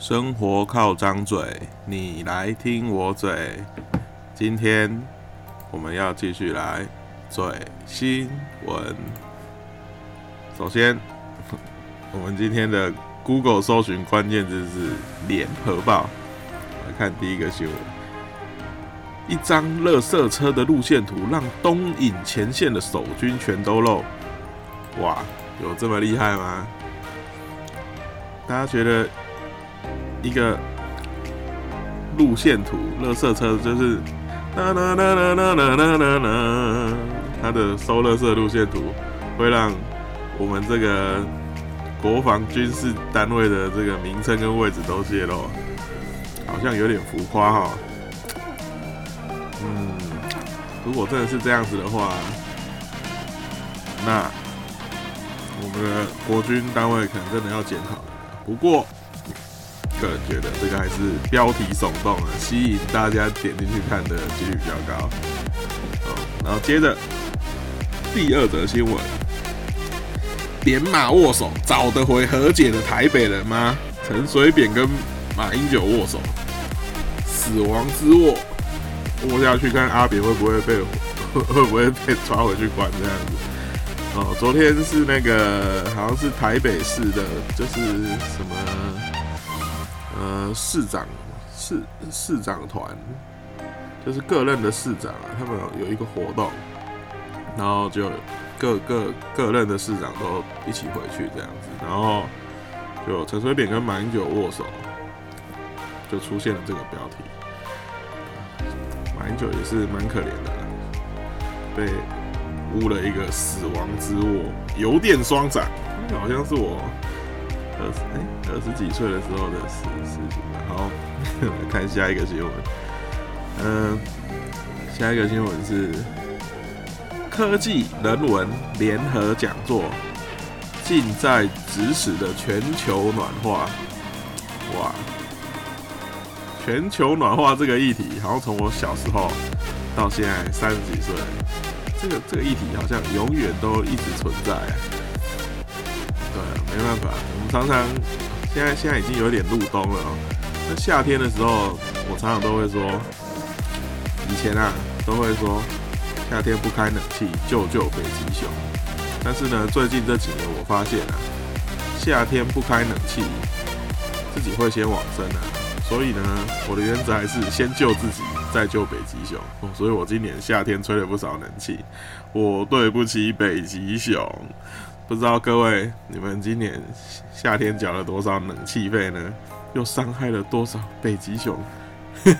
生活靠张嘴，你来听我嘴。今天我们要继续来嘴新闻。首先，我们今天的 Google 搜寻关键字是“联合报”。来看第一个新闻：一张垃圾车的路线图，让东引前线的守军全都漏。哇，有这么厉害吗？大家觉得一个路线图，乐色车就是啦啦啦啦啦啦啦啦啦，它的收乐色路线图会让我们这个国防军事单位的这个名称跟位置都泄露，好像有点浮夸哈。嗯，如果真的是这样子的话，那我们的国军单位可能真的要检讨。不过，个人觉得这个还是标题耸动啊，吸引大家点进去看的几率比较高。哦，然后接着第二则新闻：点马握手，找得回和解的台北人吗？陈水扁跟马英九握手，死亡之握，握下去看阿扁会不会被会不会被抓回去关这样子。哦，昨天是那个 好像是台北市的，就是什么呃市长市市长团，就是各任的市长啊，他们有一个活动，然后就各各各任的市长都一起回去这样子，然后就陈水扁跟马英九握手，就出现了这个标题，马英九也是蛮可怜的，被。污了一个死亡之握，油电双斩，好像是我二十哎二十几岁的时候的事事情了。好，来 看下一个新闻。嗯，下一个新闻是科技人文联合讲座，近在咫尺的全球暖化。哇，全球暖化这个议题，好像从我小时候到现在三十几岁。这个这个议题好像永远都一直存在，对，没办法，我们常常现在现在已经有点入冬了。那夏天的时候，我常常都会说，以前啊都会说夏天不开冷气救救北极熊。但是呢，最近这几年我发现啊，夏天不开冷气，自己会先往生啊。所以呢，我的原则还是先救自己。再救北极熊，所以我今年夏天吹了不少冷气。我对不起北极熊，不知道各位你们今年夏天缴了多少冷气费呢？又伤害了多少北极熊？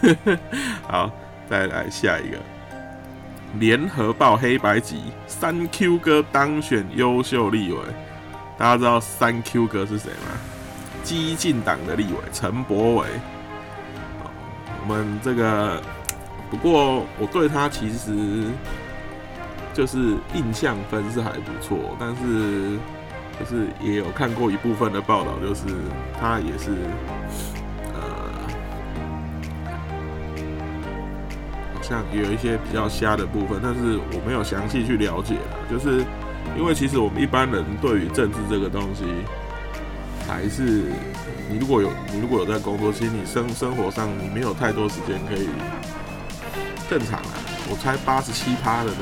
好，再来下一个。联合报黑白集，三 Q 哥当选优秀立委。大家知道三 Q 哥是谁吗？激进党的立委陈柏伟。我们这个。不过我对他其实就是印象分是还不错，但是就是也有看过一部分的报道，就是他也是呃，好像有一些比较瞎的部分，但是我没有详细去了解了。就是因为其实我们一般人对于政治这个东西，还是你如果有你如果有在工作，其实你生生活上你没有太多时间可以。正常啊，我猜八十七趴的人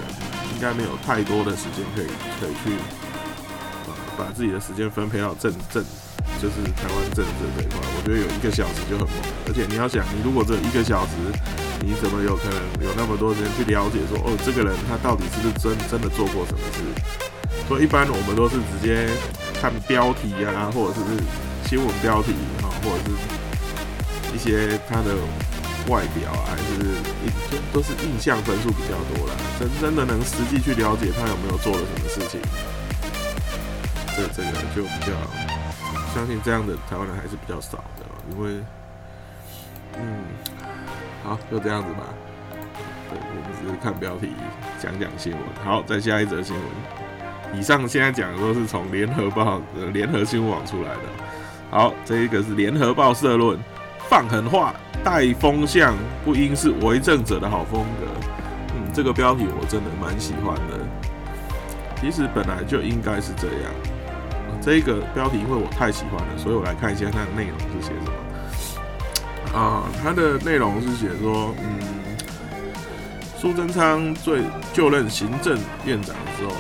应该没有太多的时间可以可以去呃把自己的时间分配到政政，就是台湾政治这一块。我觉得有一个小时就很猛，而且你要想，你如果只有一个小时，你怎么有可能有那么多时间去了解说，哦，这个人他到底是不是真真的做过什么事？所以一般我们都是直接看标题啊，或者是新闻标题啊，或者是一些他的。外表啊，还是印都是印象分数比较多啦。真真的能实际去了解他有没有做了什么事情，这这个就比较相信这样的台湾人还是比较少的，因为嗯，好就这样子吧。对，我们只是看标题讲讲新闻。好，再下一则新闻。以上现在讲的都是从联合报、联合新闻网出来的。好，这一个是联合报社论，放狠话。带风向不应是为政者的好风格。嗯，这个标题我真的蛮喜欢的。其实本来就应该是这样。这个标题因为我太喜欢了，所以我来看一下它的内容是写什么。啊，它的内容是写说，嗯，苏贞昌最就任行政院长的时候，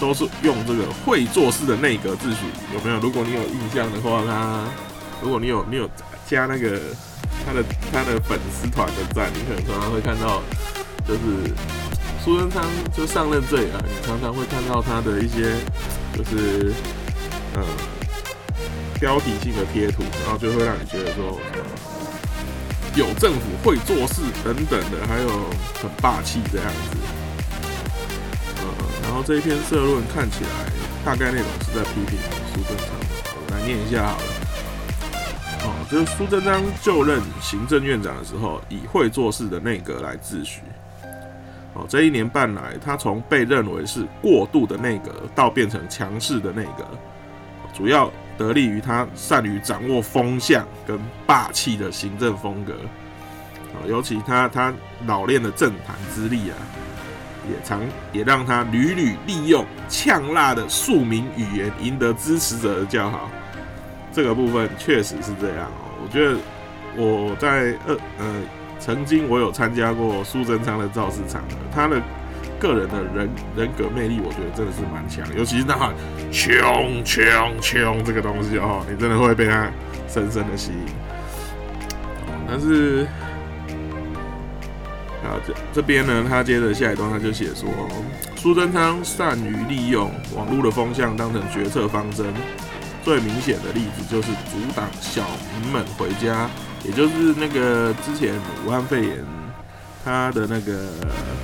都是用这个会做事的内阁秩序，有没有？如果你有印象的话，他如果你有你有加那个他的他的粉丝团的赞，你可能常常会看到，就是苏贞昌就上任这以来，你常常会看到他的一些就是呃标题性的贴图，然后就会让你觉得说。有政府会做事等等的，还有很霸气这样子。呃，然后这一篇社论看起来大概内容是在批评苏贞昌。我来念一下好了。就是苏贞昌就任行政院长的时候，以会做事的内阁来自诩。哦，这一年半来，他从被认为是过度的内阁，到变成强势的内阁，主要。得力于他善于掌握风向跟霸气的行政风格啊，尤其他他老练的政坛资历啊，也常也让他屡屡利用呛辣的庶民语言赢得支持者的叫好。这个部分确实是这样哦。我觉得我在呃呃曾经我有参加过苏贞昌的造势场合，他的。个人的人人格魅力，我觉得真的是蛮强，尤其是那“穷穷穷”这个东西哦，你真的会被他深深的吸引。但是啊，这这边呢，他接着下一段他就写说，苏贞昌善于利用网络的风向当成决策方针，最明显的例子就是阻挡小民们回家，也就是那个之前武汉肺炎。他的那个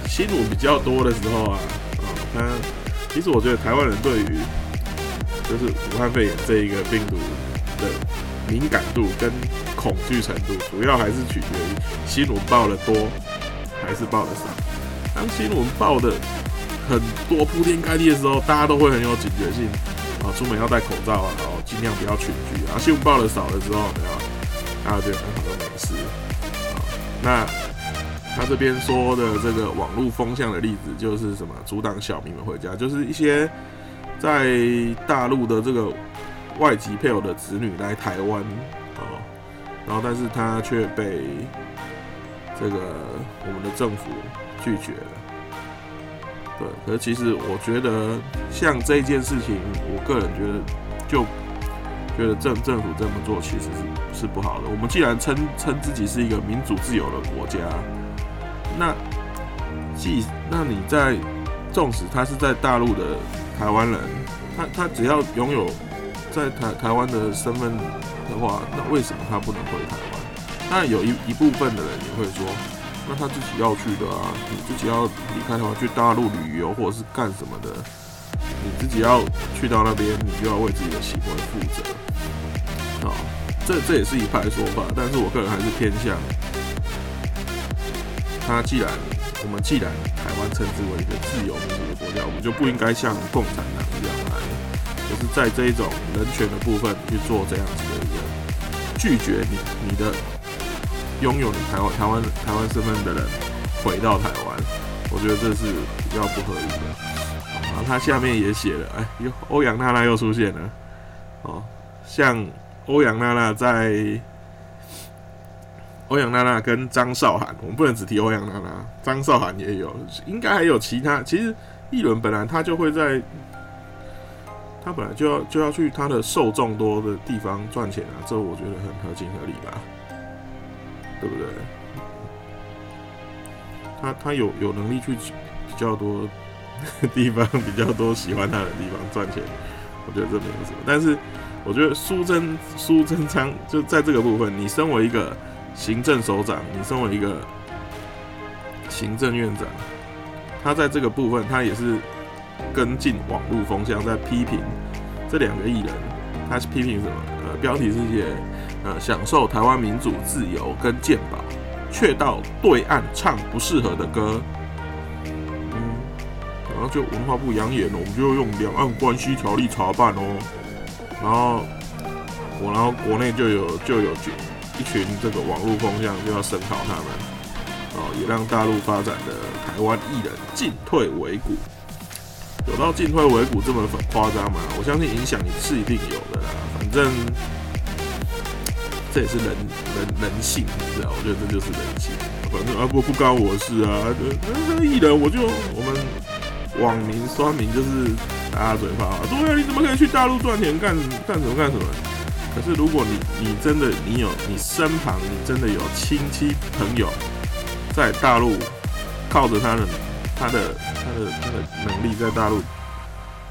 新闻比较多的时候啊，啊，他其实我觉得台湾人对于就是武汉肺炎这一个病毒的敏感度跟恐惧程度，主要还是取决于新闻报的多还是报的少。当新闻报的很多铺天盖地的时候，大家都会很有警觉性啊，出门要戴口罩啊，然后尽量不要群聚啊。新闻报的少了之后，然后，大家觉得很好都没事啊。那他这边说的这个网络风向的例子，就是什么阻挡小民们回家，就是一些在大陆的这个外籍配偶的子女来台湾哦，然后但是他却被这个我们的政府拒绝了。可是其实我觉得像这件事情，我个人觉得就觉得政政府这么做其实是是不好的。我们既然称称自己是一个民主自由的国家。那，既那你在，纵使他是在大陆的台湾人，他他只要拥有在台台湾的身份的话，那为什么他不能回台湾？那有一一部分的人也会说，那他自己要去的啊，你自己要离开台湾去大陆旅游或者是干什么的，你自己要去到那边，你就要为自己的行为负责。啊，这这也是一派说法，但是我个人还是偏向。他既然我们既然台湾称之为一个自由民主的国家，我们就不应该像共产党一样来，就是在这一种人权的部分去做这样子的一个拒绝你你的拥有你台湾台湾台湾身份的人回到台湾，我觉得这是比较不合理的。然后他下面也写了，哎，又欧阳娜娜又出现了，哦，像欧阳娜娜在。欧阳娜娜跟张韶涵，我们不能只提欧阳娜娜，张韶涵也有，应该还有其他。其实一轮本来他就会在，他本来就要就要去他的受众多的地方赚钱啊，这我觉得很合情合理吧，对不对？他他有有能力去比较多 地方，比较多喜欢他的地方赚钱，我觉得这没有什么。但是我觉得苏贞苏贞昌就在这个部分，你身为一个。行政首长，你身为一个行政院长，他在这个部分，他也是跟进网络风向，在批评这两个艺人。他是批评什么？呃，标题是写呃，享受台湾民主自由跟健保，却到对岸唱不适合的歌。嗯，然后就文化部扬言了，我们就用两岸关系条例查办哦。然后我，然后国内就有就有。一群这个网络风向就要声讨他们，哦，也让大陆发展的台湾艺人进退维谷。有到进退维谷这么夸张吗？我相信影响也是一定有的啦。反正这也是人人人性，你知道？我觉得这就是人性。反正啊不不关我事啊，那个艺人我就我们网民酸民就是打打嘴炮啊，对啊，你怎么可以去大陆赚钱干干什么干什么？可是如果你你真的你有你身旁你真的有亲戚朋友在大陆靠着他的他的他的他的能力在大陆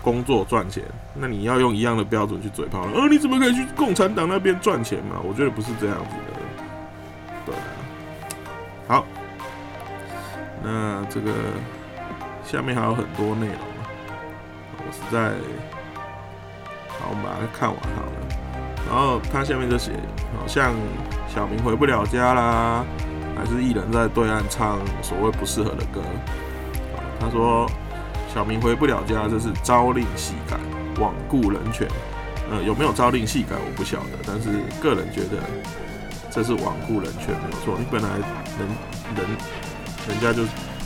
工作赚钱，那你要用一样的标准去嘴炮了。呃，你怎么可以去共产党那边赚钱嘛？我觉得不是这样子的。对啊，好，那这个下面还有很多内容，我实在好，我们把它看完好了。然后他下面就写，好像小明回不了家啦，还是艺人在对岸唱所谓不适合的歌。他说小明回不了家，这是朝令夕改，罔顾人权。呃，有没有朝令夕改我不晓得，但是个人觉得这是罔顾人权没有错。你本来人人人家就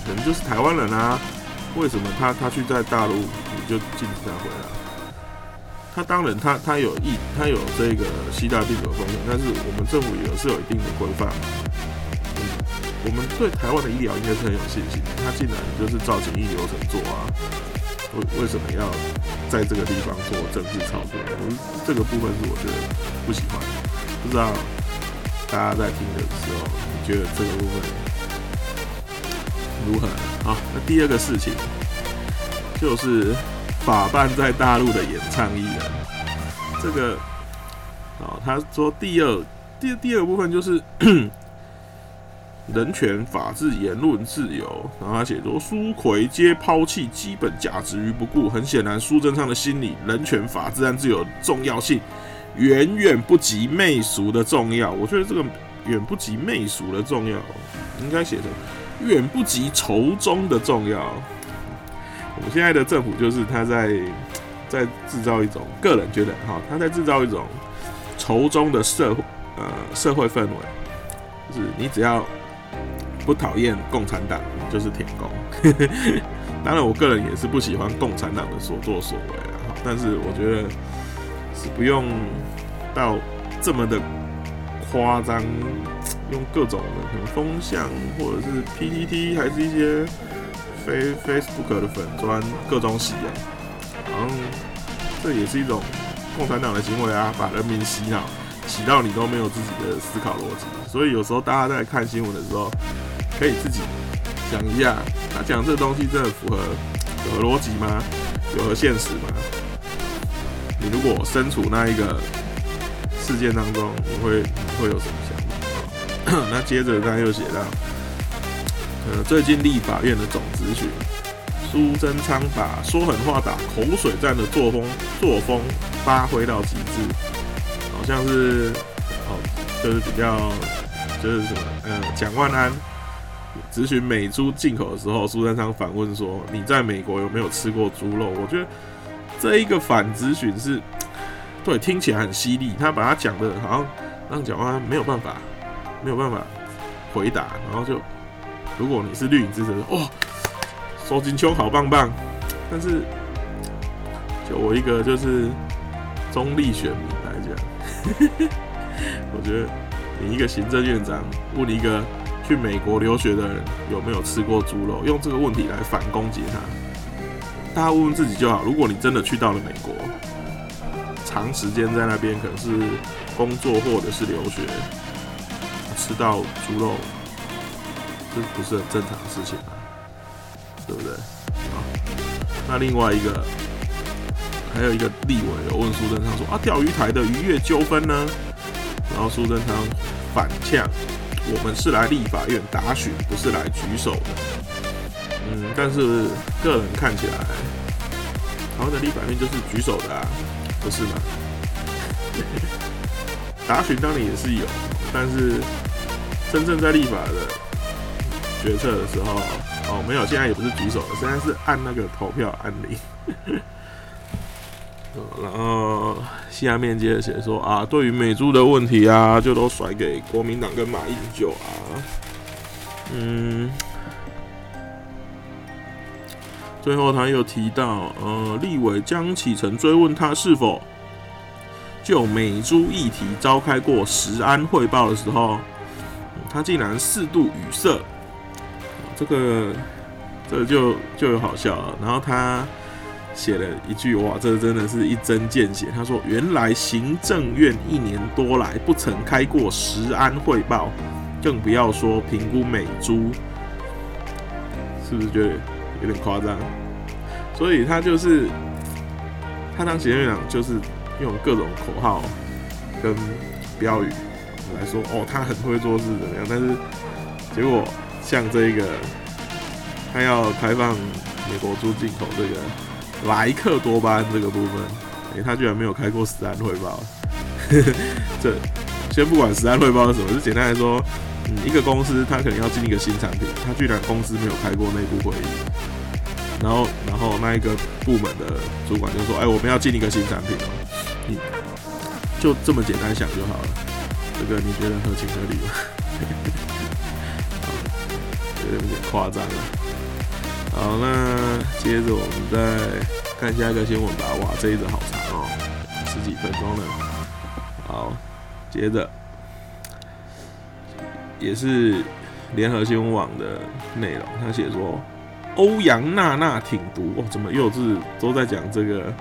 人就是台湾人啊，为什么他他去在大陆你就禁止他回来？他当然，他他有意，他有这个西大病毒风险，但是我们政府也是有一定的规范。我们对台湾的医疗应该是很有信心的。他竟然就是照简易流程做啊，为为什么要在这个地方做政治操作？我这个部分是我觉得不喜欢。不知道大家在听的时候，你觉得这个部分如何？好，那第二个事情就是。法办在大陆的演唱艺人，这个，哦，他说第二第第二部分就是人权、法治、言论自由，然后他写说苏奎皆抛弃基本价值于不顾，很显然苏贞昌的心理，人权、法治和自由重要性远远不及媚俗的重要。我觉得这个远不及媚俗的重要，应该写成远不及仇中的重要。我们现在的政府就是他在在制造一种个人觉得哈，他在制造一种仇中的社会呃社会氛围，就是你只要不讨厌共产党，就是舔共。当然，我个人也是不喜欢共产党的所作所为啊，但是我觉得是不用到这么的夸张，用各种的可能风向或者是 PPT 还是一些。非 Facebook 的粉砖各种洗啊，好像这也是一种共产党的行为啊，把人民洗脑，洗到你都没有自己的思考逻辑。所以有时候大家在看新闻的时候，可以自己想一下，他讲这东西真的符合有逻辑吗？有合现实吗？你如果身处那一个事件当中，你会会有什么想法？那接着他又写到。呃，最近立法院的总咨询，苏贞昌把说狠话打口水战的作风作风发挥到极致，像是哦，就是比较就是什么，呃，蒋万安咨询美猪进口的时候，苏贞昌反问说：“你在美国有没有吃过猪肉？”我觉得这一个反咨询是，对，听起来很犀利，他把他讲的好像让蒋万安没有办法，没有办法回答，然后就。如果你是绿营支持者，哇，收金秋好棒棒。但是，就我一个就是中立选民，我觉得你一个行政院长问一个去美国留学的人有没有吃过猪肉，用这个问题来反攻击他，大家问问自己就好。如果你真的去到了美国，长时间在那边可能是工作或者是留学，吃到猪肉。这不是很正常的事情吗？对不对？啊，那另外一个，还有一个立委有问苏贞昌说：“啊，钓鱼台的渔业纠纷呢？”然后苏贞昌反呛：“我们是来立法院答询，不是来举手的。”嗯，但是个人看起来，台湾的立法院就是举手的啊，不是吗？答询当然也是有，但是真正在立法的。决策的时候，哦，没有，现在也不是举手了，现在是按那个投票按铃。然后下面接着写说啊，对于美猪的问题啊，就都甩给国民党跟马英九啊。嗯，最后他又提到，呃，立委江启臣追问他是否就美猪议题召开过食安汇报的时候，他竟然四度语塞，这个这个就就有好笑了。然后他写了一句哇，这真的是一针见血。他说：“原来行政院一年多来不曾开过食安汇报，更不要说评估美猪，是不是觉得有点夸张？”所以他就是他当行政院长，就是用各种口号跟标语来说，哦，他很会做事怎么样？但是结果像这个，他要开放美国猪进口这个。莱克多巴胺这个部分，哎，他居然没有开过实战汇报。这先不管实战汇报是什么，就简单来说，嗯，一个公司他可能要进一个新产品，他居然公司没有开过内部会议，然后然后那一个部门的主管就说，哎，我们要进一个新产品哦，你就这么简单想就好了。这个你觉得合情合理吗？有点夸张了。好，那接着我们再看下一个新闻吧。哇，这一则好长哦，十几分钟了。好，接着也是联合新闻网的内容，他写说欧阳娜娜挺毒哦，怎么又是都在讲这个？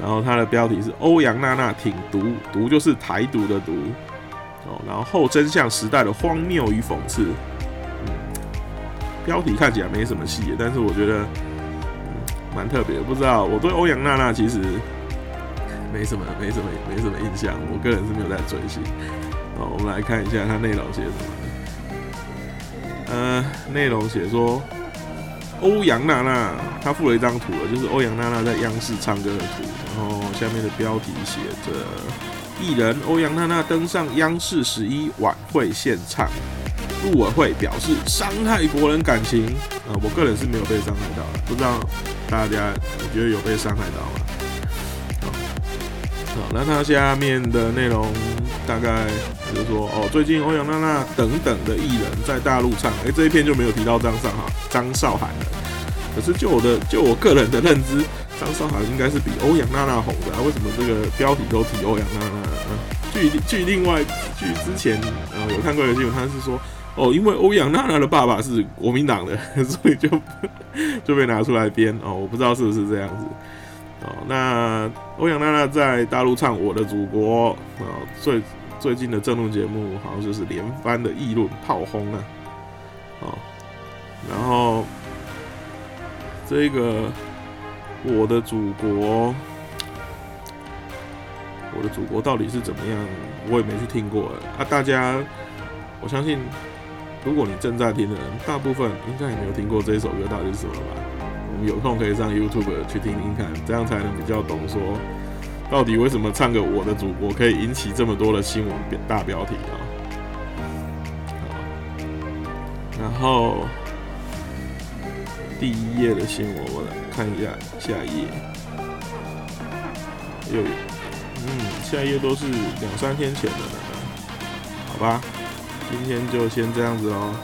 然后它的标题是欧阳娜娜挺毒，毒就是台独的毒哦。然后后真相时代的荒谬与讽刺。标题看起来没什么细节，但是我觉得蛮特别。不知道我对欧阳娜娜其实没什么、没什么、没什么印象。我个人是没有在追星。好，我们来看一下它内容写什么。呃，内容写说欧阳娜娜她附了一张图了，就是欧阳娜娜在央视唱歌的图。然后下面的标题写着艺人欧阳娜娜登上央视十一晚会现场。陆委会表示伤害国人感情啊，我个人是没有被伤害到的，不知道大家你觉得有被伤害到吗？好，好那它下面的内容大概就是说，哦，最近欧阳娜娜等等的艺人在大陆唱，哎，这一篇就没有提到张韶涵，张韶涵了。可是就我的就我个人的认知，张韶涵应该是比欧阳娜娜红的啊，为什么这个标题都提欧阳娜娜？据据另外据之前呃有看过的新闻，他是说。哦，因为欧阳娜娜的爸爸是国民党的，所以就 就被拿出来编哦。我不知道是不是这样子哦。那欧阳娜娜在大陆唱《我的祖国》啊，最最近的政论节目好像就是连番的议论炮轰啊。哦，然后这个《我的祖国》，我的祖国到底是怎么样？我也没去听过啊。大家，我相信。如果你正在听的人，大部分应该也没有听过这一首歌到底是什么吧？我们有空可以上 YouTube 去听听看，这样才能比较懂说，到底为什么唱个《我的祖国》可以引起这么多的新闻大标题啊？然后第一页的新闻，我来看一下下一页。又，嗯，下一页都是两三天前的了，好吧？今天就先这样子哦，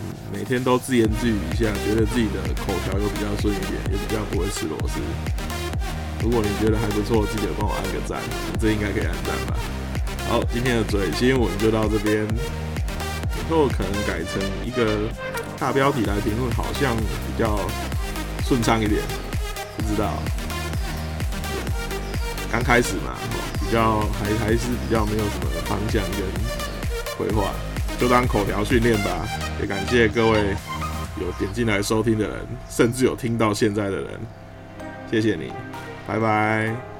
嗯，每天都自言自语一下，觉得自己的口条又比较顺一点，也比较不会吃螺丝。如果你觉得还不错，记得帮我按个赞，这应该可以按赞吧。好，今天的嘴新闻就到这边，以后可能改成一个大标题来评论，好像比较顺畅一点，不知道。刚开始嘛，比较还还是比较没有什么方向跟。回话就当口条训练吧，也感谢各位有点进来收听的人，甚至有听到现在的人，谢谢你，拜拜。